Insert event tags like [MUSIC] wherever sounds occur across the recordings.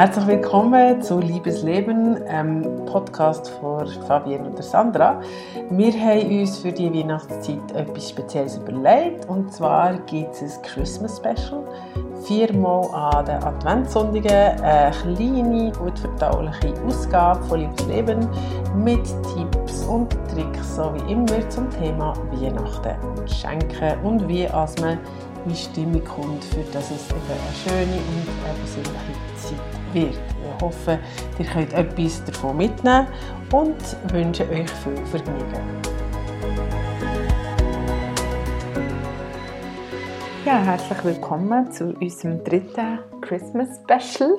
Herzlich willkommen zu Liebesleben, einem Podcast von Fabienne und Sandra. Wir haben uns für die Weihnachtszeit etwas Spezielles überlegt und zwar gibt es ein Christmas Special. Viermal an den Adventssonntagen eine kleine, gut verdauliche Ausgabe von Liebesleben mit Tipps und Tricks, so wie immer zum Thema Weihnachten und Schenken und wie als man in Stimmung kommt, für dass es eben eine schöne und eine besinnliche Zeit wird. Ich hoffe, ihr könnt etwas davon mitnehmen und wünsche euch viel Vergnügen. Ja, herzlich willkommen zu unserem dritten Christmas Special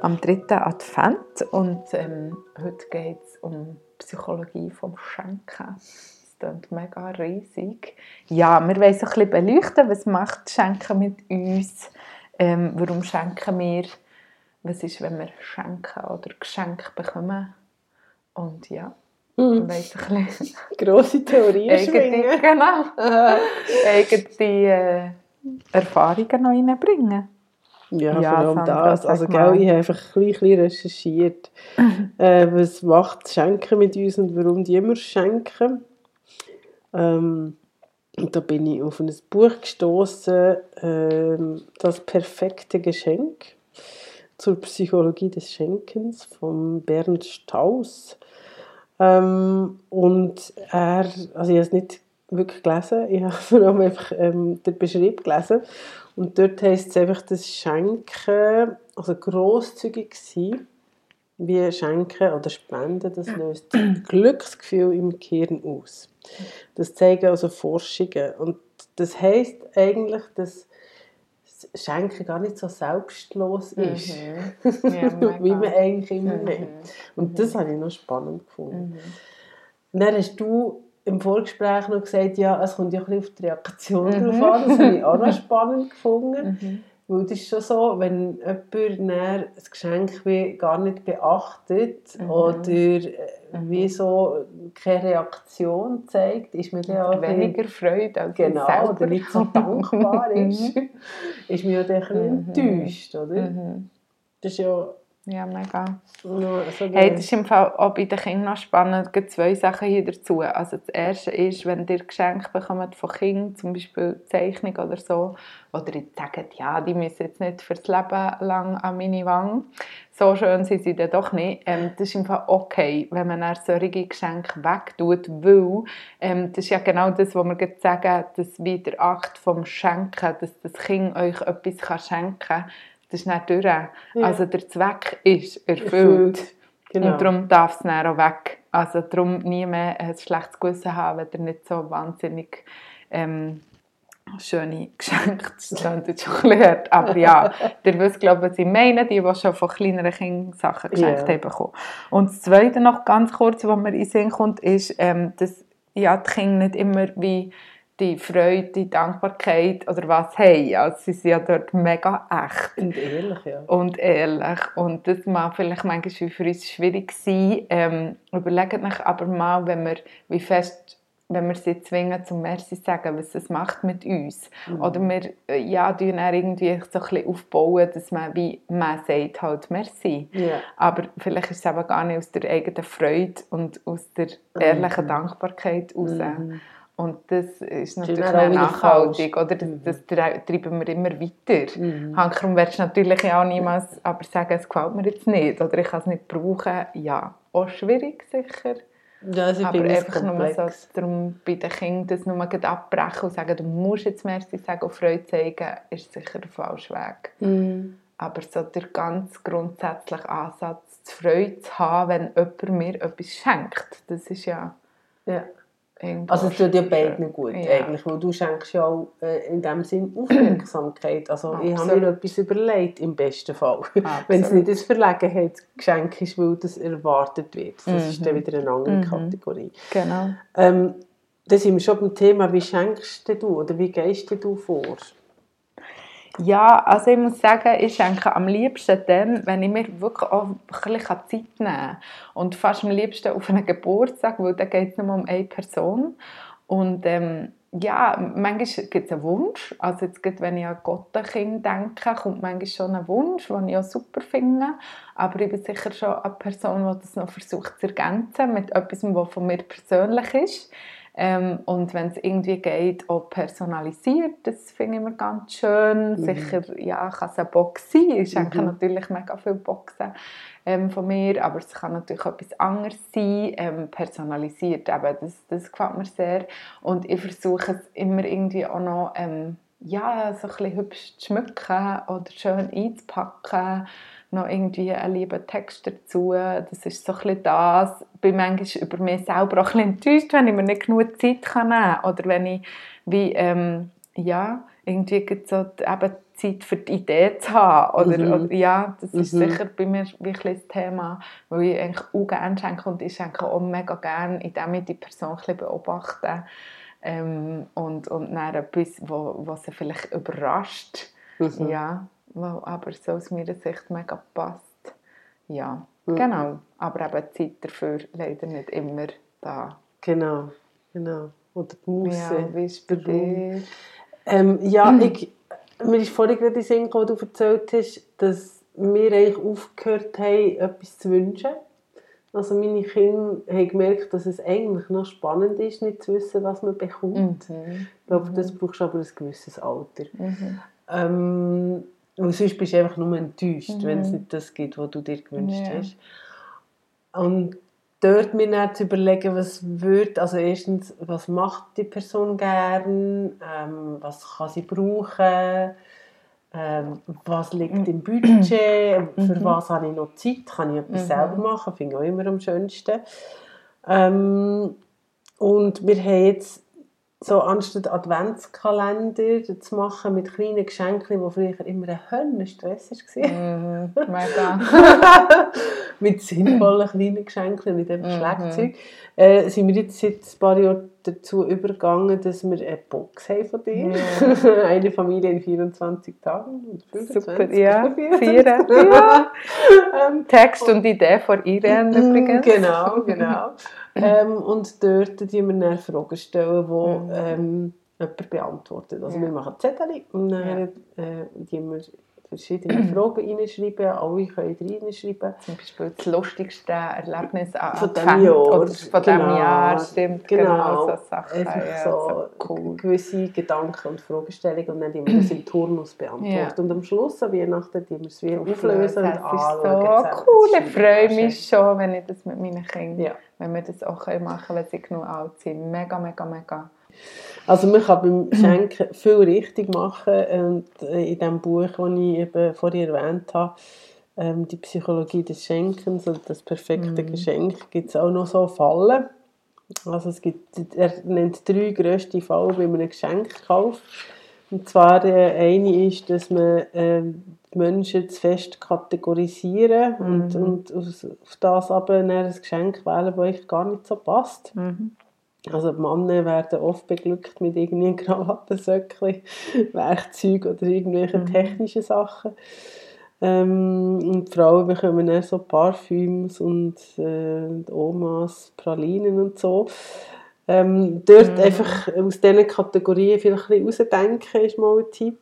am dritten Advent und ähm, heute geht es um Psychologie vom Schenken. Das klingt mega riesig. Ja, wir wollen so ein bisschen beleuchten, was macht Schenken mit uns, ähm, warum schenken wir was ist, wenn wir schenken oder Geschenke bekommen. Und ja, mhm. weiss ein bisschen. Grosse Theorien schwingen. Genau. [LAUGHS] eigene äh, Erfahrungen noch reinbringen. Ja, ja, vor allem das. Also, gell, ich habe einfach ein bisschen recherchiert, [LAUGHS] äh, was macht Schenken mit uns und warum die immer schenken. Ähm, und da bin ich auf ein Buch gestoßen, äh, das perfekte Geschenk zur Psychologie des Schenkens von Bernd Strauss. Ähm, und er, also ich habe es nicht wirklich gelesen, ich habe vor allem einfach ähm, den Beschrieb gelesen. Und dort heisst es einfach, dass Schenken, also grosszügig sein, wie Schenken oder Spenden, das löst [CLEARS THROAT] Glücksgefühl im Gehirn aus. Das zeigen also Forschungen. Und das heisst eigentlich, dass Schenken gar nicht so selbstlos mhm. ist, mhm. ja, [LAUGHS] wie man eigentlich immer mhm. nimmt. Und das mhm. habe ich noch spannend gefunden. Mhm. Dann hast du im Vorgespräch noch gesagt, ja, es kommt ja ein bisschen auf die Reaktion mhm. drauf an. Das habe ich auch noch [LAUGHS] spannend gefunden. Mhm. Weil es ist schon so, wenn jemand ein Geschenk wie gar nicht beachtet mhm. oder äh, wie so keine Reaktion zeigt, ist man ja auch weniger Freude als genau, selber. oder nicht so dankbar [LAUGHS] ist, ist man ja dann ein bisschen mhm. enttäuscht, oder? Mhm. Das ist ja ja, mega. Ja, so hey, das ist im Fall auch bei den Kindern noch spannend. Es gibt zwei Sachen hier dazu. Also das erste ist, wenn ihr Geschenke bekommt von Kindern, zum Beispiel Zeichnung oder so, oder ihr sagt, ja, die müssen jetzt nicht fürs Leben lang an meine Wange. So schön sind sie dann doch nicht. Ähm, das ist im Fall okay, wenn man ein solche Geschenke wegtut, weil ähm, das ist ja genau das, was wir sagen, dass wie der Akt vom Schenken, dass das Kind euch etwas schenken kann, das ist nicht durch. Ja. Also der Zweck ist erfüllt. erfüllt. Genau. Und darum darf es dann auch weg. Also darum nie mehr ein schlechtes Gewissen haben, wenn ihr nicht so wahnsinnig ähm, schöne Geschenke, das klingt jetzt schon ein aber ja, [LAUGHS] ihr wisst, glaube ich, was ich meine, die, die schon von kleineren Kindern Sachen geschenkt yeah. haben. Und das Zweite noch ganz kurz, was mir in Sinn kommt, ist, ähm, dass ja, die Kinder nicht immer wie die Freude, die Dankbarkeit oder was haben. Also sie sind ja dort mega echt. Und ehrlich, ja. Und ehrlich. Und das mag vielleicht manchmal für uns schwierig sein. Ähm, überlegt euch aber mal, wenn wir, wie fest wenn wir sie zwingen zum Merci sagen, was das macht mit uns. Mhm. Oder wir äh, ja, tun dann irgendwie so ein bisschen aufbauen, dass man wie man sagt halt Merci. Yeah. Aber vielleicht ist es eben gar nicht aus der eigenen Freude und aus der ehrlichen mhm. Dankbarkeit heraus. Mhm. Und das ist natürlich auch nachhaltig, oder? Das, mhm. das, treiben wir immer weiter. Mhm. Hankerum wirst du natürlich auch niemals aber sagen, es gefällt mir jetzt nicht oder ich kann es nicht brauchen. Ja, auch schwierig sicher. Ja, also aber einfach nur so, darum bei den Kindern das nur abbrechen und sagen, du musst jetzt Merci sagen und Freude zeigen, ist sicher der falsche Weg. Mhm. Aber so der ganz grundsätzliche Ansatz, die Freude zu haben, wenn jemand mir etwas schenkt, das ist ja... ja also es tut ja beiden gut ja. eigentlich, weil du schenkst ja auch äh, in dem Sinn [CLEARS THROAT] Aufmerksamkeit. Also Absolut. ich habe mir etwas überlegt, im besten Fall. [LAUGHS] Wenn es nicht ein Verlegenheitsgeschenk ist, weil das erwartet wird. Das mhm. ist dann wieder eine andere mhm. Kategorie. Genau. Ähm, da sind wir schon beim Thema, wie schenkst du oder wie gehst du vor? Ja, also ich muss sagen, ich schenke am liebsten dann, wenn ich mir wirklich auch ein Zeit nehmen kann. Und fast am liebsten auf einen Geburtstag, weil da geht es nur um eine Person. Und ähm, ja, manchmal gibt es einen Wunsch. Also jetzt, wenn ich an Gottenkind denke, kommt manchmal schon ein Wunsch, den ich auch super finde. Aber ich bin sicher schon eine Person, die das noch versucht zu ergänzen mit etwas, was von mir persönlich ist. Ähm, und wenn es irgendwie geht, auch personalisiert, das finde ich immer ganz schön. Mhm. Sicher, ja, kann es eine Box sein. Ich schenke mhm. natürlich mega viele Boxen ähm, von mir, aber es kann natürlich auch etwas anderes sein, ähm, personalisiert. Eben, das, das gefällt mir sehr. Und ich versuche es immer irgendwie auch noch ähm, ja, so ein bisschen hübsch zu schmücken oder schön einzupacken noch irgendwie einen lieben Text dazu. Das ist so ein das. Ich bin manchmal über mich selber auch ein enttäuscht, wenn ich mir nicht genug Zeit kann nehmen kann. Oder wenn ich wie, ähm, ja, irgendwie so eben Zeit für die Idee zu haben. Oder, mhm. oder ja, das ist mhm. sicher bei mir wirklich das Thema, weil ich eigentlich auch gerne schenke und ich schenke auch mega gerne, indem ich die Person ein bisschen beobachte ähm, und, und dann etwas, was sie vielleicht überrascht. Mhm. Ja, was aber so aus meiner Sicht mega passt. Ja, mhm. genau. Aber eben Zeit dafür leider nicht immer da. Genau, genau. Oder die Muße. Ja, wie ist bei dir? Ähm, ja, mhm. [CLEARS THROAT] ich, mir ist vorhin gerade in Sinn gekommen, du erzählt hast, dass wir eigentlich aufgehört haben, etwas zu wünschen. Also meine Kinder haben gemerkt, dass es eigentlich noch spannend ist, nicht zu wissen, was man bekommt. Mhm. Ich glaube, das brauchst du aber ein gewisses Alter. Mhm. Ähm, und sonst bist du einfach nur enttäuscht, mhm. wenn es nicht das gibt, was du dir gewünscht ja. hast. Und dort mir dann zu überlegen, was wird, also erstens, was macht die Person gern, ähm, was kann sie brauchen, ähm, was liegt im Budget, für mhm. was habe ich noch Zeit, kann ich etwas mhm. selber machen, finde ich auch immer am schönsten. Ähm, und wir haben jetzt so anstatt Adventskalender zu machen mit kleinen Geschenken, die früher immer ein Höllenstress war. Mm, mega. [LAUGHS] mit sinnvollen kleinen Geschenken, nicht einfach mm Schlagzeug. Äh, sind wir jetzt seit ein paar Jahren dazu übergegangen, dass wir eine Box haben von dir. Yeah. [LAUGHS] eine Familie in 24 Tagen. 25, Super, ja. Vier. ja. [LAUGHS] Ähm, Text und Idee von Irene mm, übrigens. Genau, genau. Ähm, und dort die wir dann Fragen stellen, die mhm. ähm, jemand beantwortet. Also wir machen Zettel und dann äh, die wir verschiedene [CLEARS THROAT] Fragen reinschreiben, alle können reinschreiben. Zum Beispiel das lustigste Erlebnis an von diesem Jahr. Oder von genau. diesem Jahr, stimmt, genau. genau so Sachen. Einfach ja, so, cool. gewisse Gedanken und Fragestellungen und dann die wir das im [CLEARS THROAT] Turnus beantworten. Ja. Und am Schluss, an Weihnachten, die wir es wieder auflösen und anschauen. Das ist so cool, ich freue mich schon, wenn ich das mit meinen Kindern, ja. wenn wir das auch machen können, wenn sie genug alt sind. Mega, mega, mega. Also man kann beim [CLEARS THROAT] Schenken viel richtig machen und äh, in dem Buch, das ich eben vorhin erwähnt habe, ähm, die Psychologie des Schenkens und das perfekte mhm. Geschenk, gibt es auch noch so Fallen. Also es gibt, er nennt drei grösste Fallen bei einem Geschenkkauf. Und zwar äh, eine ist, dass man äh, die Menschen zu fest kategorisieren mhm. und, und auf, auf das aber ein Geschenk wählen, das euch gar nicht so passt. Mhm. Also die Männer werden oft beglückt mit irgendwie [LAUGHS] Krawattensöckchen, Werkzeug oder irgendwelchen mhm. technischen Sachen. Ähm, und die Frauen bekommen dann so Parfüms und äh, Omas, Pralinen und so. Ähm, dort mhm. einfach aus diesen Kategorien vielleicht ein bisschen rausdenken, ist mal ein Tipp.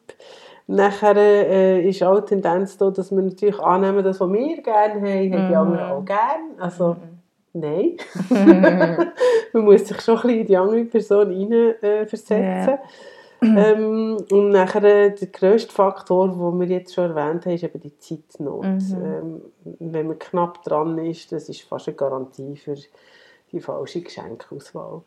Nachher äh, ist auch die Tendenz da, dass wir natürlich annehmen, das, was wir gerne haben, haben die mhm. anderen auch gerne. Also, mhm nein. [LAUGHS] man muss sich schon ein bisschen in die andere Person hineinversetzen. Äh, yeah. ähm, und nachher äh, der grösste Faktor, den wir jetzt schon erwähnt haben, ist eben die Zeitnot. Mhm. Ähm, wenn man knapp dran ist, das ist fast eine Garantie für die falsche Geschenkauswahl.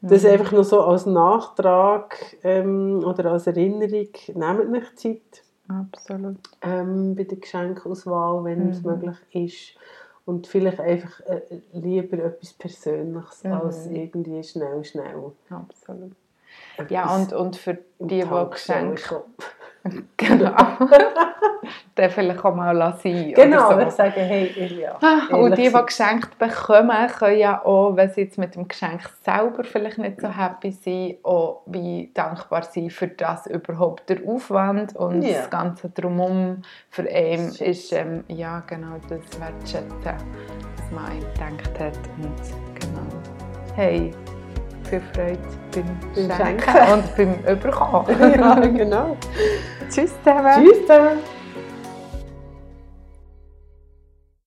Mhm. Das einfach nur so als Nachtrag ähm, oder als Erinnerung, nehmt nicht Zeit. Absolut. Ähm, bei der Geschenkauswahl, wenn es mhm. möglich ist und vielleicht einfach äh, lieber etwas Persönliches mhm. als irgendwie schnell, schnell. Absolut. Etwas ja, und, und für die, die Geschenke... genau. [LAUGHS] dann vielleicht auch mal lassen. Genau, so. ich sage, hey, ja. Ah, und die, die geschenkt bekommen, können ja auch, wenn sie jetzt mit dem Geschenk selber vielleicht nicht so happy sind, auch wie dankbar sein für das überhaupt der Aufwand und ja. das Ganze drumherum für ihn ist, ähm, ja genau, das wertschätzen, was man gedacht hat und genau. Hey, viel Freude beim Schenken, und beim Überkommen. [LAUGHS] ja, [LAUGHS] genau. Tschüss zusammen. Tschüss zusammen.